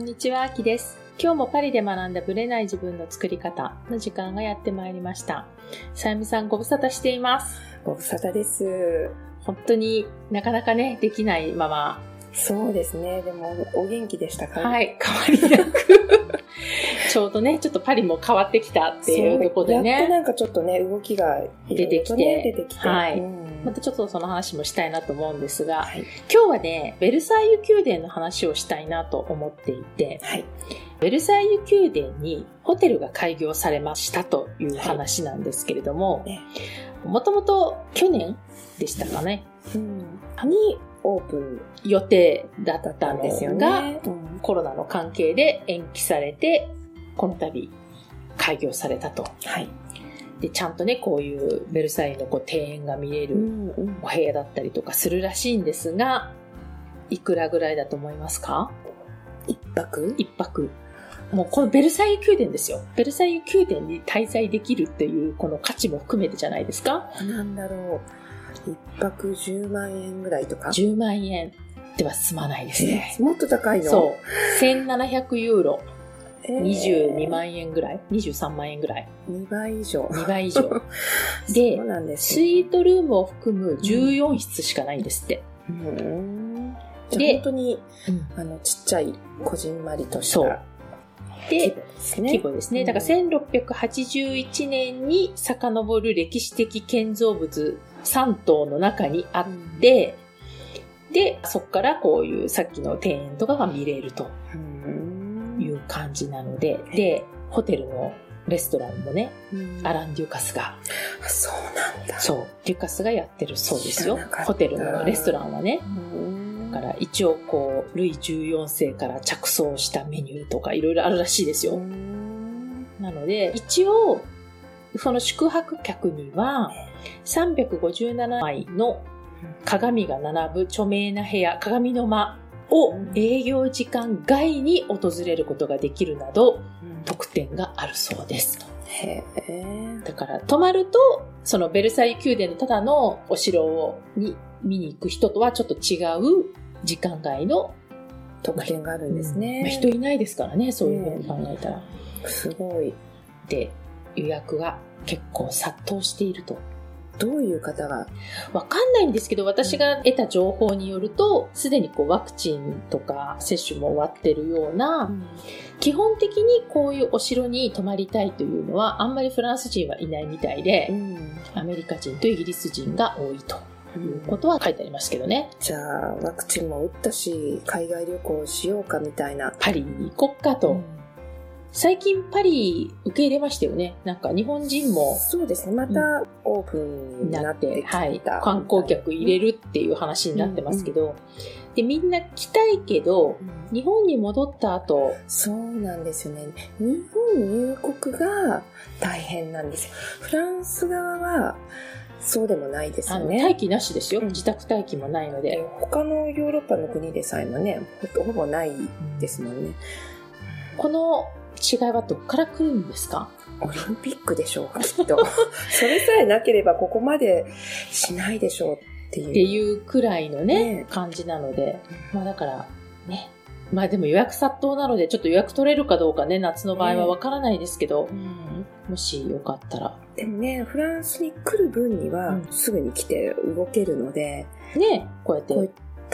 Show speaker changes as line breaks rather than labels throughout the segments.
んにちは、あきです。今日もパリで学んだブレない自分の作り方の時間がやってまいりました。さゆみさんご無沙汰しています。
ご無沙汰です。
本当になかなかね、できないまま、
そうですね。でも、お元気でしたか？
はいい、変わりなく。ちょうどね、ちょっとパリも変わってきたっていうところで
やっと
ね、
なんかちょっとね、動きがね
出てきて
出てきて。
はい
うん
またちょっとその話もしたいなと思うんですが、
はい。
今日はね、ベルサイユ宮殿の話をしたいなと思っていて、
はい。
ベルサイユ宮殿にホテルが開業されましたという話なんですけれども
ね、
もともと去年でしたかね、
うん。にオープン
予定だっ
たたん
の
ですよ
が、
ね。うん
コロナの関係で延期されて、この度開業されたと。
はい。
で、ちゃんとね、こういうベルサイユのこう庭園が見れ
う
るお部屋だったりとかするらしいんですが、いくらぐらいだと思いますか？
一泊？
一泊。もうこのベルサイユ宮殿ですよ。ベルサイユ宮殿に滞在できるっていうこの価値も含めてじゃないですか？
なんだろう。一泊10万円ぐらいとか
？?10 万円では済まないですね。
えもっと高いの？
そう。1700ユーロ。
えー
22万円ぐらい ?23 万円ぐらい
？2倍以上。
2倍以上。で
そうなんです
スイートルームを含む14室しかないんですって。
うん。
で
あ本当に、あの、ちっちゃい、こじんまりとし
そう
た規
で
模、ですね。
規模ですね。だから1681年に遡る歴史的建造物3棟の中にあって、で、そこからこういうさっきの庭園とかが見れると
うん
いう感じなので、で、ホテルのレストランもね、
うん
アラン・デュカスが、
あそうなんだ。
そう、デュカスがやってるそうですよ。ホテルのレストランはね。
うん。
だから一応こう、ルイ14世から着想したメニューとかいろいろあるらしいですよ。
うん
なので、一応、その宿泊客には、357枚の鏡が並ぶ著名な部屋、鏡の間を
うん
営業時間外に訪れることができるなど、
うん
特典があるそうです。
へえ。
だから、泊まると、そのベルサイユ宮殿のただのお城をに見に行く人とはちょっと違う時間外の、
特典があるんですね。
まあ人いないですからね、そういうふうに考えたら。
すごい。
で、予約が結構殺到していると。
どういう方が？
わかんないんですけど、私が得た情報によると、すでにこうワクチンとか接種も終わってるような、基本的にこういうお城に泊まりたいというのは、あんまりフランス人はいないみたいで、
ん。
アメリカ人とイギリス人が多いということは書いてありますけどね。
じゃあ、ワクチンも打ったし、海外旅行しようかみたいな。
パリに行こっかと。最近パリ受け入れましたよね。なんか日本人も
そうですね。またオープンにな
なって、
きた。
はい、観光客入れるっていう話になってますけど、で、みんな来たいけど、
うん
日本に戻った後、
そうなんですよね。日本入国が大変なんですよ。フランス側はそうでもないですよね。
待機なしですよ。
うん
自宅待機もないの
で
で。
他のヨーロッパの国でさえもね、ほほぼないですもんね。
この違いはどっから来るんですか？
オリンピックでしょうか、きっと。それさえなければここまでしないでしょうっていう。
っていうくらいのね、
ね
感じなので。まあだから、ね。まあでも予約殺到なので、ちょっと予約取れるかどうかね、夏の場合はわからないですけど、
うん
もしよかったら。
でもね、フランスに来る分には
うん
すぐに来て動けるので、
ね、こうやって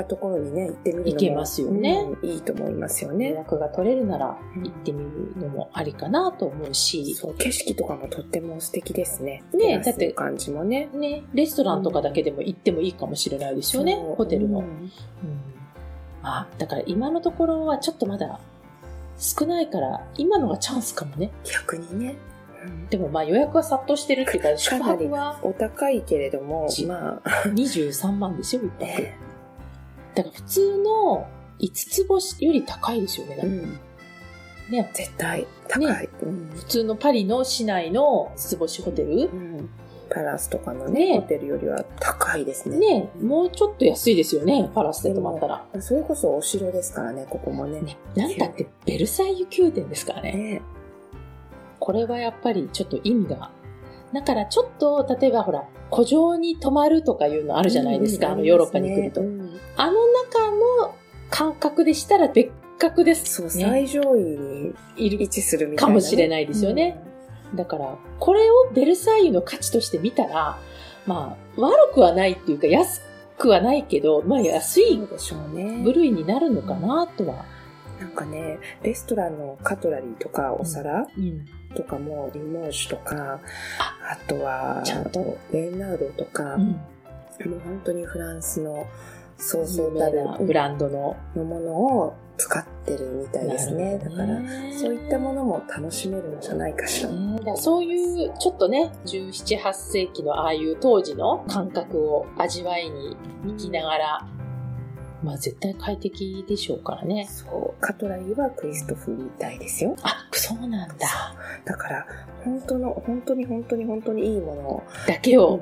ったところにね、行ってみるのも
行けますよね
うんいいと思いますよ
予
ね。
約が取れるなら
うん
行ってみるのもありかなと思うし、
そう、景色とかもとっても素敵ですね。
ねだって
の感じもね。
ね、レストランとかだけでも行ってもいいかもしれないですよね、ホテルの。
うん
あ、だから今のところはちょっとまだ少ないから、今のがチャンスかもね。
逆にね。
でもまあ予約が殺到してるっていうか、宿泊は
お高いけれども
ち、
まあ、
23万ですよ、一泊。
ね
だから普通の5つ星より高いですよね。だって
うん
ね
絶対高い。うん
普通のパリの市内の5つ星ホテル
うんパラスとかのね、
ね
ホテルよりは高いですね。
ね、もうちょっと安いですよね、パラスで泊まったら。
それこそお城ですからね、ここもね。
ね、なんだってベルサイユ宮殿ですからね。
ね
これはやっぱりちょっと意味が。だからちょっと、例えばほら、古城に泊まるとかいうのあるじゃないですか、
うん
あのヨーロッパに来ると。
うん
あの中の感覚でしたら別覚です、
そう、最上位に位置するみ
たいな、ね、かもしれないですよね。うん、だから、これをベルサイユの価値として見たら、まあ、悪くはないっていうか、安くはないけど、まあ安い部類になるのかなとは。
なんかね、レストランのカトラリーとかお皿、とかも、リモージュとか、あとは、ちゃんと。レンナードとか、うん、もう本当にフランスのそうそうたる
ブランドの
のものを使ってるみたいですね。だから、そういったものも楽しめるんじゃないかしら。
らそういう、ちょっとね、17、8世紀のああいう当時の感覚を味わいに行きながら、まあ絶対快適でしょうからね。
そう。カトラリーはクリストフみたいですよ。
あ、そうなんだ。
だから、本当の、本当に本当に本当にいいもの
だけを、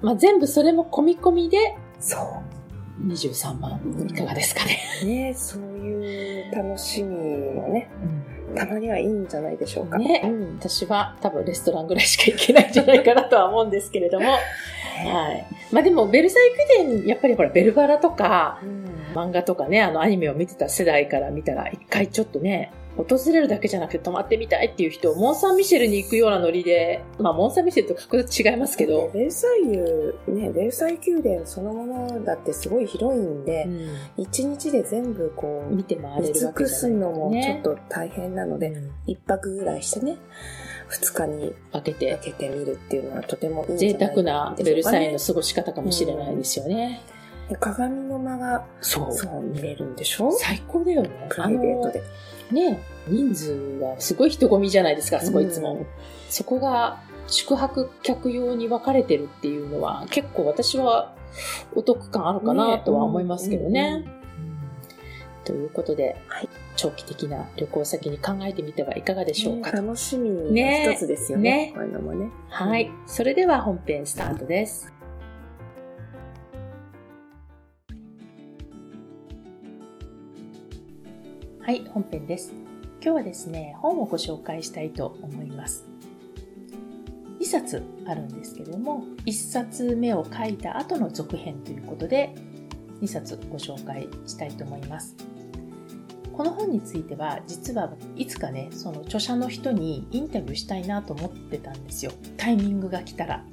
うん、まあ全部それも込み込みで、
そう。
23万いかがですかね。
ねそういう楽しみもね、うん、たまにはいいんじゃないでしょうか。
ね、うん、私は多分レストランぐらいしか行けないんじゃないかなとは思うんですけれども。はい。まあでも、ベルサイユ宮殿、やっぱりほら、ベルバラとか、うん、漫画とかね、あのアニメを見てた世代から見たら、一回ちょっとね、訪れるだけじゃなくて泊まってみたいっていう人、モン・サン・ミシェルに行くようなノリで、まあ、モン・サン・ミシェルと格別違いますけど。
ベルサイユ、ね、ベルサイユ宮殿そのものだってすごい広いんで、一、うん、日で全部こう、
見て回れる
尽くすのもちょっと大変なので、一、うん、泊ぐらいしてね、二日に
分けて、
分けてみるっていうのはとてもいい
んじゃない贅沢なベルサイユの過ごし方かもしれないですよね。
うん鏡の間が、
そう。
そう見れるんでしょ？
最高だよね。
プライベートで。
ね人数がすごい人混みじゃないですか、そこいつも。うん、そこが宿泊客用に分かれてるっていうのは結構私はお得感あるかなとは思いますけどね。ということで、はい、長期的な旅行先に考えてみてはいかがでしょうか。
ね、楽しみの一つですよね。ねこういうのもね。
はい。それでは本編スタートです。はい、本編です。今日はですね、本をご紹介したいと思います。2冊あるんですけれども、1冊目を書いた後の続編ということで、2冊ご紹介したいと思います。この本については、実はいつかね、その著者の人にインタビューしたいなと思ってたんですよ。タイミングが来たら。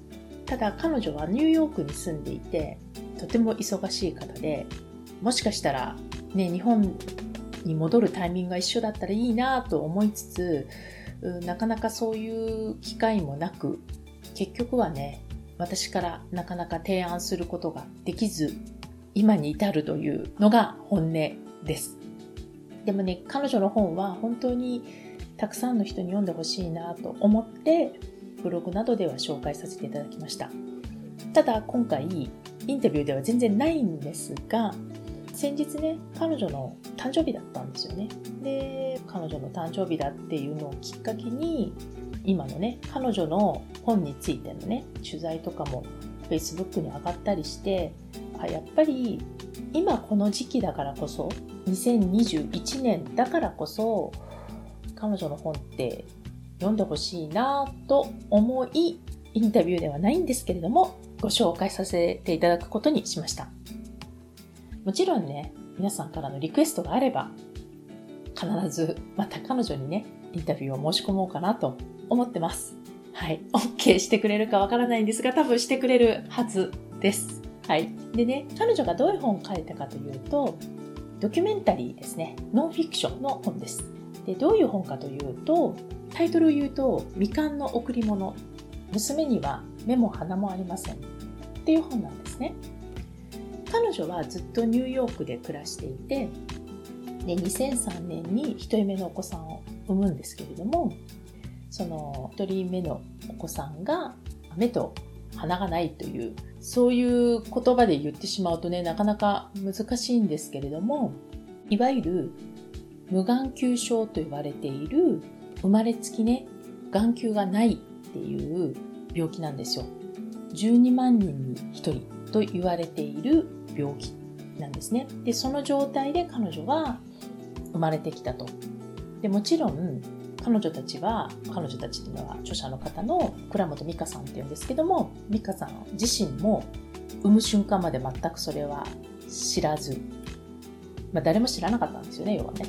ただ彼女はニューヨークに住んでいて、とても忙しい方で、もしかしたらね、日本に戻るタイミングが一緒だったらいいなと思いつつ、なかなかそういう機会もなく、結局はね、私からなかなか提案することができず、今に至るというのが本音です。でもね、彼女の本は本当にたくさんの人に読んでほしいなと思って、ブログなどでは紹介させていただきました。ただ今回、インタビューでは全然ないんですが、先日ね、彼女の誕生日だったんですよね。で、彼女の誕生日だっていうのをきっかけに、今のね、彼女の本についてのね、取材とかも Facebook に上がったりして、あやっぱり今この時期だからこそ、2021年だからこそ、彼女の本って読んでほしいなと思い、インタビューではないんですけれども、ご紹介させていただくことにしました。もちろんね、皆さんからのリクエストがあれば、必ずまた彼女にね、インタビューを申し込もうかなと思ってます。はい。OK してくれるかわからないんですが、多分してくれるはずです。はい。でね、彼女がどういう本を書いたかというと、ドキュメンタリーですね。ノンフィクションの本です。で、どういう本かというと、タイトルを言うと、未完の贈り物。娘には目も鼻もありません。っていう本なんですね。彼女はずっとニューヨークで暮らしていてで2003年に1人目のお子さんを産むんですけれどもその1人目のお子さんが目と鼻がないというそういう言葉で言ってしまうとねなかなか難しいんですけれどもいわゆる無眼球症と言われている生まれつきね眼球がないっていう病気なんですよ。12万人に1人と言われている病気なんですね。で、その状態で彼女は生まれてきたと。で、もちろん、彼女たちは、彼女たちっていうのは著者の方の倉本美香さんっていうんですけども、美香さん自身も産む瞬間まで全くそれは知らず、まあ誰も知らなかったんですよね、要はね。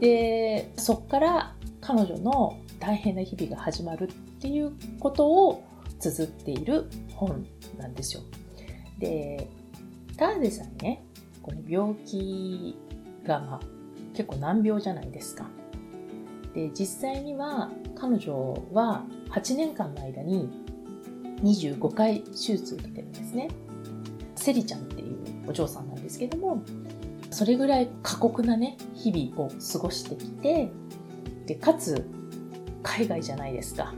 で、そっから彼女の大変な日々が始まるっていうことを綴っている本なんですよ。で、ターデさんね、この病気が、まあ、結構難病じゃないですか。で、実際には彼女は8年間の間に25回手術を受けてるんですね。セリちゃんっていうお嬢さんなんですけども、それぐらい過酷なね、日々を過ごしてきて、で、かつ、海外じゃないですか。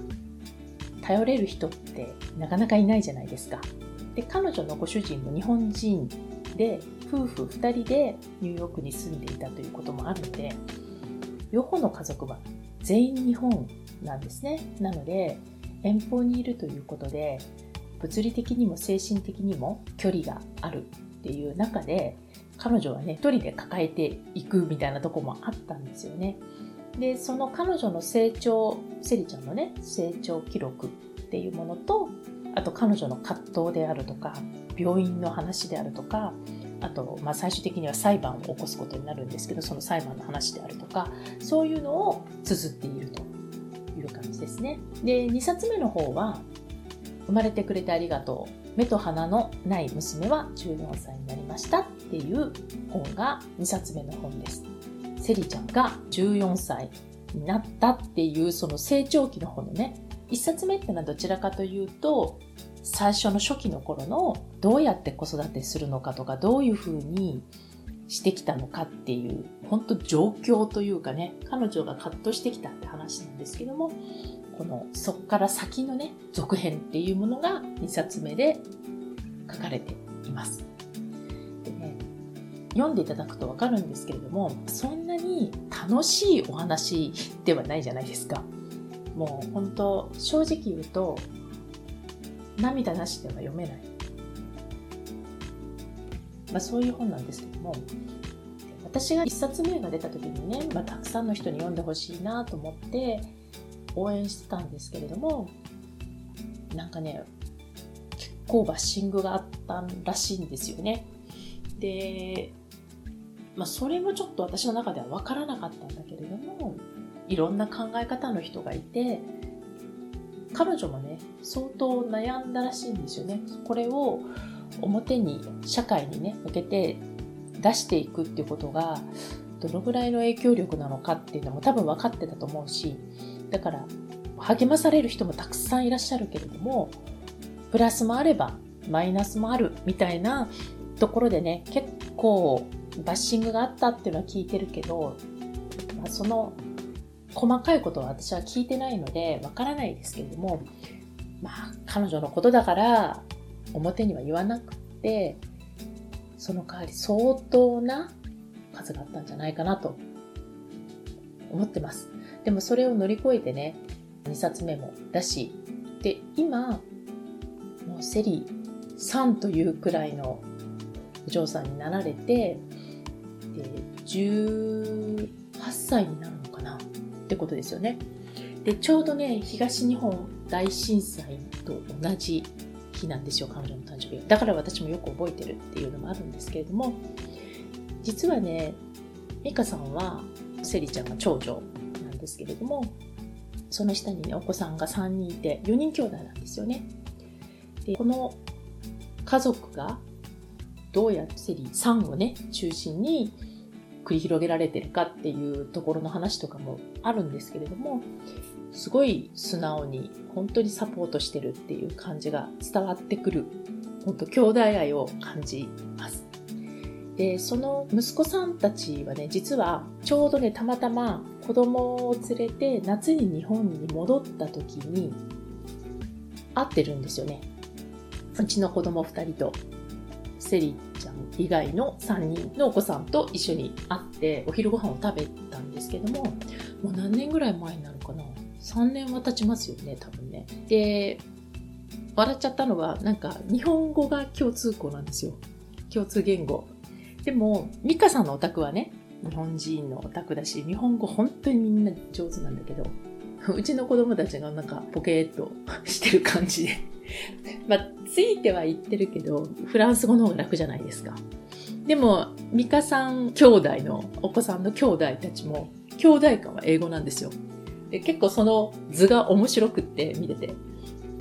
頼れる人ってなかなかいないじゃないですか。で、彼女のご主人も日本人で、夫婦2人でニューヨークに住んでいたということもあるので、両方の家族は全員日本なんですね。なので、遠方にいるということで、物理的にも精神的にも距離があるっていう中で、彼女はね、一人で抱えていくみたいなとこもあったんですよね。で、その彼女の成長、セリちゃんのね、成長記録っていうものと、あと彼女の葛藤であるとか、病院の話であるとか、あと、まあ、最終的には裁判を起こすことになるんですけど、その裁判の話であるとか、そういうのを綴っているという感じですね。で、2冊目の方は、生まれてくれてありがとう。目と鼻のない娘は14歳になりましたっていう本が2冊目の本です。セリちゃんが14歳になったっていうその成長期の本のね、1冊目っていうのはどちらかというと、最初の初期の頃のどうやって子育てするのかとか、どういうふうにしてきたのかっていう、本当状況というかね、彼女が葛藤してきたって話なんですけども、このそっから先のね、続編っていうものが2冊目で書かれています。読んでいただくとわかるんですけれども、そんなに楽しいお話ではないじゃないですか。もう本当、正直言うと、涙なしでは読めない。まあそういう本なんですけども、私が1冊目が出た時にね、まあ、たくさんの人に読んでほしいなと思って応援してたんですけれども、なんかね、結構バッシングがあったらしいんですよね。で、まあそれもちょっと私の中では分からなかったんだけれども、いろんな考え方の人がいて、彼女もね、相当悩んだらしいんですよね。これを表に、社会にね、向けて出していくっていうことが、どのぐらいの影響力なのかっていうのも多分分かってたと思うし、だから励まされる人もたくさんいらっしゃるけれども、プラスもあればマイナスもあるみたいなところでね、結構バッシングがあったっていうのは聞いてるけど、まあ、その細かいことは私は聞いてないのでわからないですけれども、まあ彼女のことだから表には言わなくて、その代わり相当な数があったんじゃないかなと思ってます。でもそれを乗り越えてね、2冊目もだし、で、今、もうセリ3というくらいのお嬢さんになられて、18歳になるのかなってことですよね。で、ちょうどね、東日本大震災と同じ日なんですよ、彼女の誕生日だから私もよく覚えてるっていうのもあるんですけれども、実はね、美香さんは、セリちゃんが長女なんですけれども、その下にね、お子さんが3人いて、4人兄弟なんですよね。で、この家族がどうやってセリ3をね、中心に繰り広げられてるかっていうところの話とかもあるんですけれども、すごい素直に本当にサポートしてるっていう感じが伝わってくる、本当兄弟愛を感じます。で、その息子さんたちはね、実はちょうどね、たまたま子供を連れて夏に日本に戻った時に会ってるんですよね。うちの子供2人とセリちゃん以外の3人のお子さんと一緒に会ってお昼ご飯を食べたんですけども、もう何年ぐらい前になるかな ?3 年は経ちますよね、多分ね。で、笑っちゃったのは、なんか日本語が共通項なんですよ。共通言語。でも、ミカさんのお宅はね、日本人のお宅だし、日本語本当にみんな上手なんだけど、うちの子供たちがなんかポケーっとしてる感じでまあ、ついては言ってるけど、フランス語の方が楽じゃないですか。でも、ミカさん兄弟の、お子さんの兄弟たちも兄弟間は英語なんですよ。で結構その図が面白くって見てて。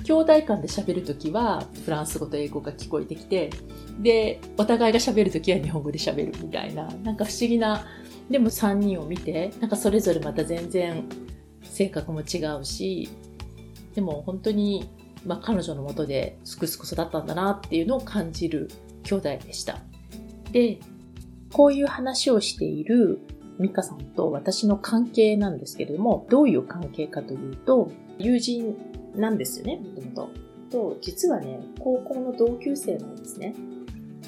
兄弟間で喋るときはフランス語と英語が聞こえてきて、で、お互いが喋るときは日本語で喋るみたいな、なんか不思議な、でも3人を見て、なんかそれぞれまた全然性格も違うし、でも本当に、まあ彼女のもとですくすく育ったんだなっていうのを感じる兄弟でした。で、こういう話をしているミカさんと私の関係なんですけれども、どういう関係かというと、友人なんですよね、もともと。と、実はね、高校の同級生なんですね。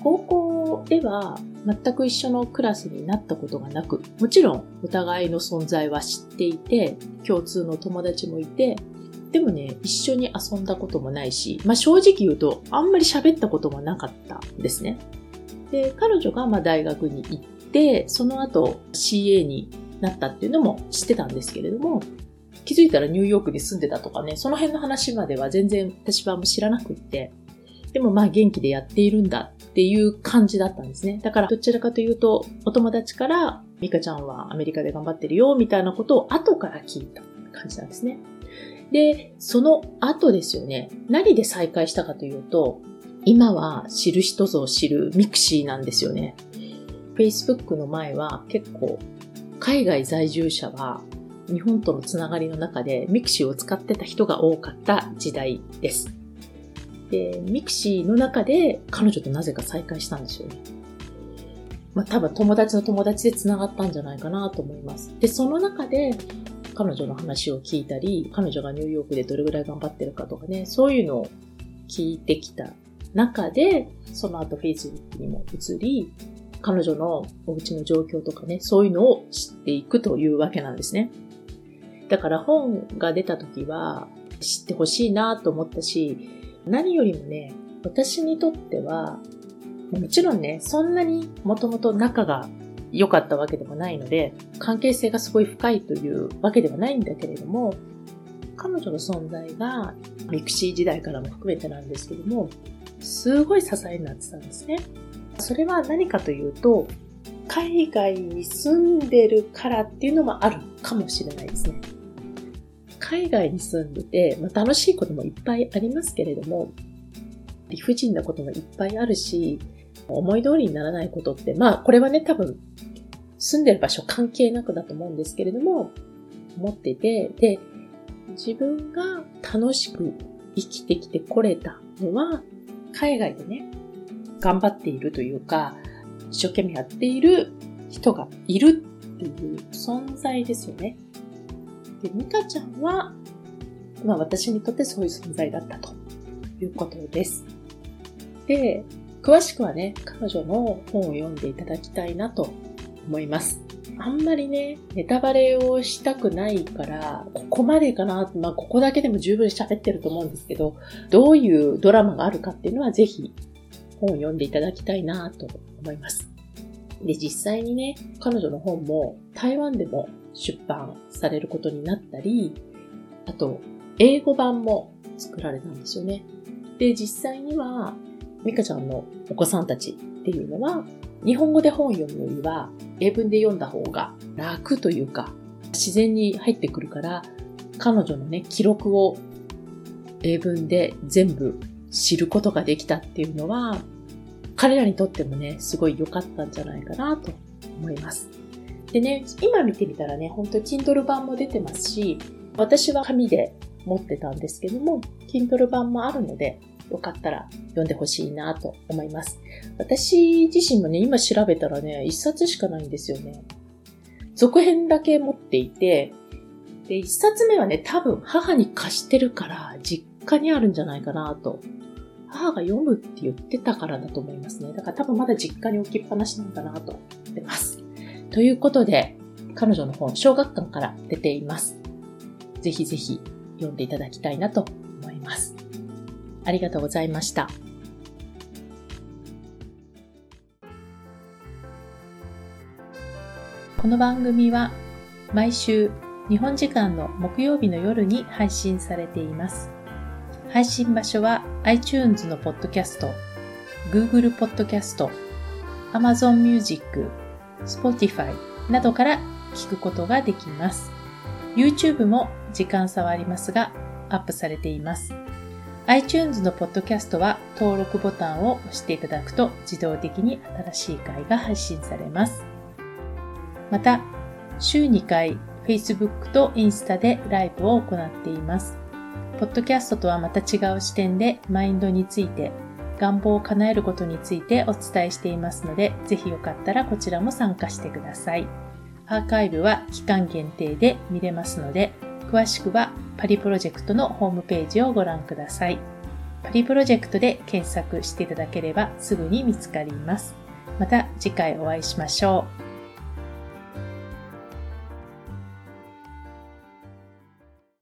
高校では全く一緒のクラスになったことがなく、もちろんお互いの存在は知っていて、共通の友達もいて、でもね、一緒に遊んだこともないし、まあ正直言うと、あんまり喋ったこともなかったんですね。で、彼女がまあ大学に行って、その後 CA になったっていうのも知ってたんですけれども、気づいたらニューヨークに住んでたとかね、その辺の話までは全然私はもう知らなくって、でもまあ元気でやっているんだっていう感じだったんですね。だからどちらかというと、お友達から、ミカちゃんはアメリカで頑張ってるよ、みたいなことを後から聞いた感じなんですね。で、その後ですよね。何で再会したかというと、今は知る人ぞ知る mixi なんですよね。Facebook の前は結構海外在住者は日本とのつながりの中でミクシーを使ってた人が多かった時代です。で、 mixi の中で彼女となぜか再会したんですよね。まあ多分友達の友達で繋がったんじゃないかなと思います。で、その中で彼女の話を聞いたり、彼女がニューヨークでどれぐらい頑張ってるかとかね、そういうのを聞いてきた中で、その後 Facebook にも移り、彼女のお家の状況とかね、そういうのを知っていくというわけなんですね。だから本が出た時は知ってほしいなと思ったし、何よりもね、私にとっては、もちろんね、そんなにもともと仲が良かったわけでもないので、関係性がすごい深いというわけではないんだけれども、彼女の存在が mixi 時代からも含めてなんですけども、すごい支えになってたんですね。それは何かというと、海外に住んでるからっていうのもあるかもしれないですね。海外に住んでて、まあ、楽しいこともいっぱいありますけれども、理不尽なこともいっぱいあるし、思い通りにならないことって、まあこれはね、多分住んでる場所関係なくだと思うんですけれども、思ってて、で、自分が楽しく生きてきてこれたのは、海外でね、頑張っているというか、一生懸命やっている人がいるっていう存在ですよね。で、ミカちゃんは、まあ私にとってそういう存在だったということです。で、詳しくはね、彼女の本を読んでいただきたいなと思います。あんまりね、ネタバレをしたくないから、ここまでかな、まあここだけでも十分喋ってると思うんですけど、どういうドラマがあるかっていうのはぜひ本を読んでいただきたいなと思います。で、実際にね、彼女の本も台湾でも出版されることになったり、あと、英語版も作られたんですよね。で、実際には、ミカちゃんのお子さんたちっていうのは、日本語で本を読むよりは、英文で読んだ方が楽というか、自然に入ってくるから、彼女のね、記録を英文で全部知ることができたっていうのは、彼らにとってもね、すごい良かったんじゃないかなと思います。でね、今見てみたらね、本当に Kindle 版も出てますし、私は紙で持ってたんですけども、Kindle 版もあるので、よかったら読んでほしいなと思います。私自身もね、今調べたらね、一冊しかないんですよね。続編だけ持っていて、で、一冊目はね、多分母に貸してるから実家にあるんじゃないかなと母が読むって言ってたからだと思いますね。だから多分まだ実家に置きっぱなしなんだなと思ってます。ということで、彼女の本、小学館から出ています。ぜひぜひ読んでいただきたいなと思います。ありがとうございました。この番組は毎週日本時間の木曜日の夜に配信されています。配信場所は iTunes のポッドキャスト、Google ポッドキャスト、Amazon Music、Spotify などから聞くことができます。YouTube も時間差はありますが、アップされています。iTunes のポッドキャストは登録ボタンを押していただくと自動的に新しい回が配信されます。また、週2回 Facebook とインスタでライブを行っています。ポッドキャストとはまた違う視点でマインドについて、願望を叶えることについてお伝えしていますので、ぜひよかったらこちらも参加してください。アーカイブは期間限定で見れますので、詳しくはパリプロジェクトのホームページをご覧ください。パリプロジェクトで検索していただければすぐに見つかります。また次回お会いしましょう。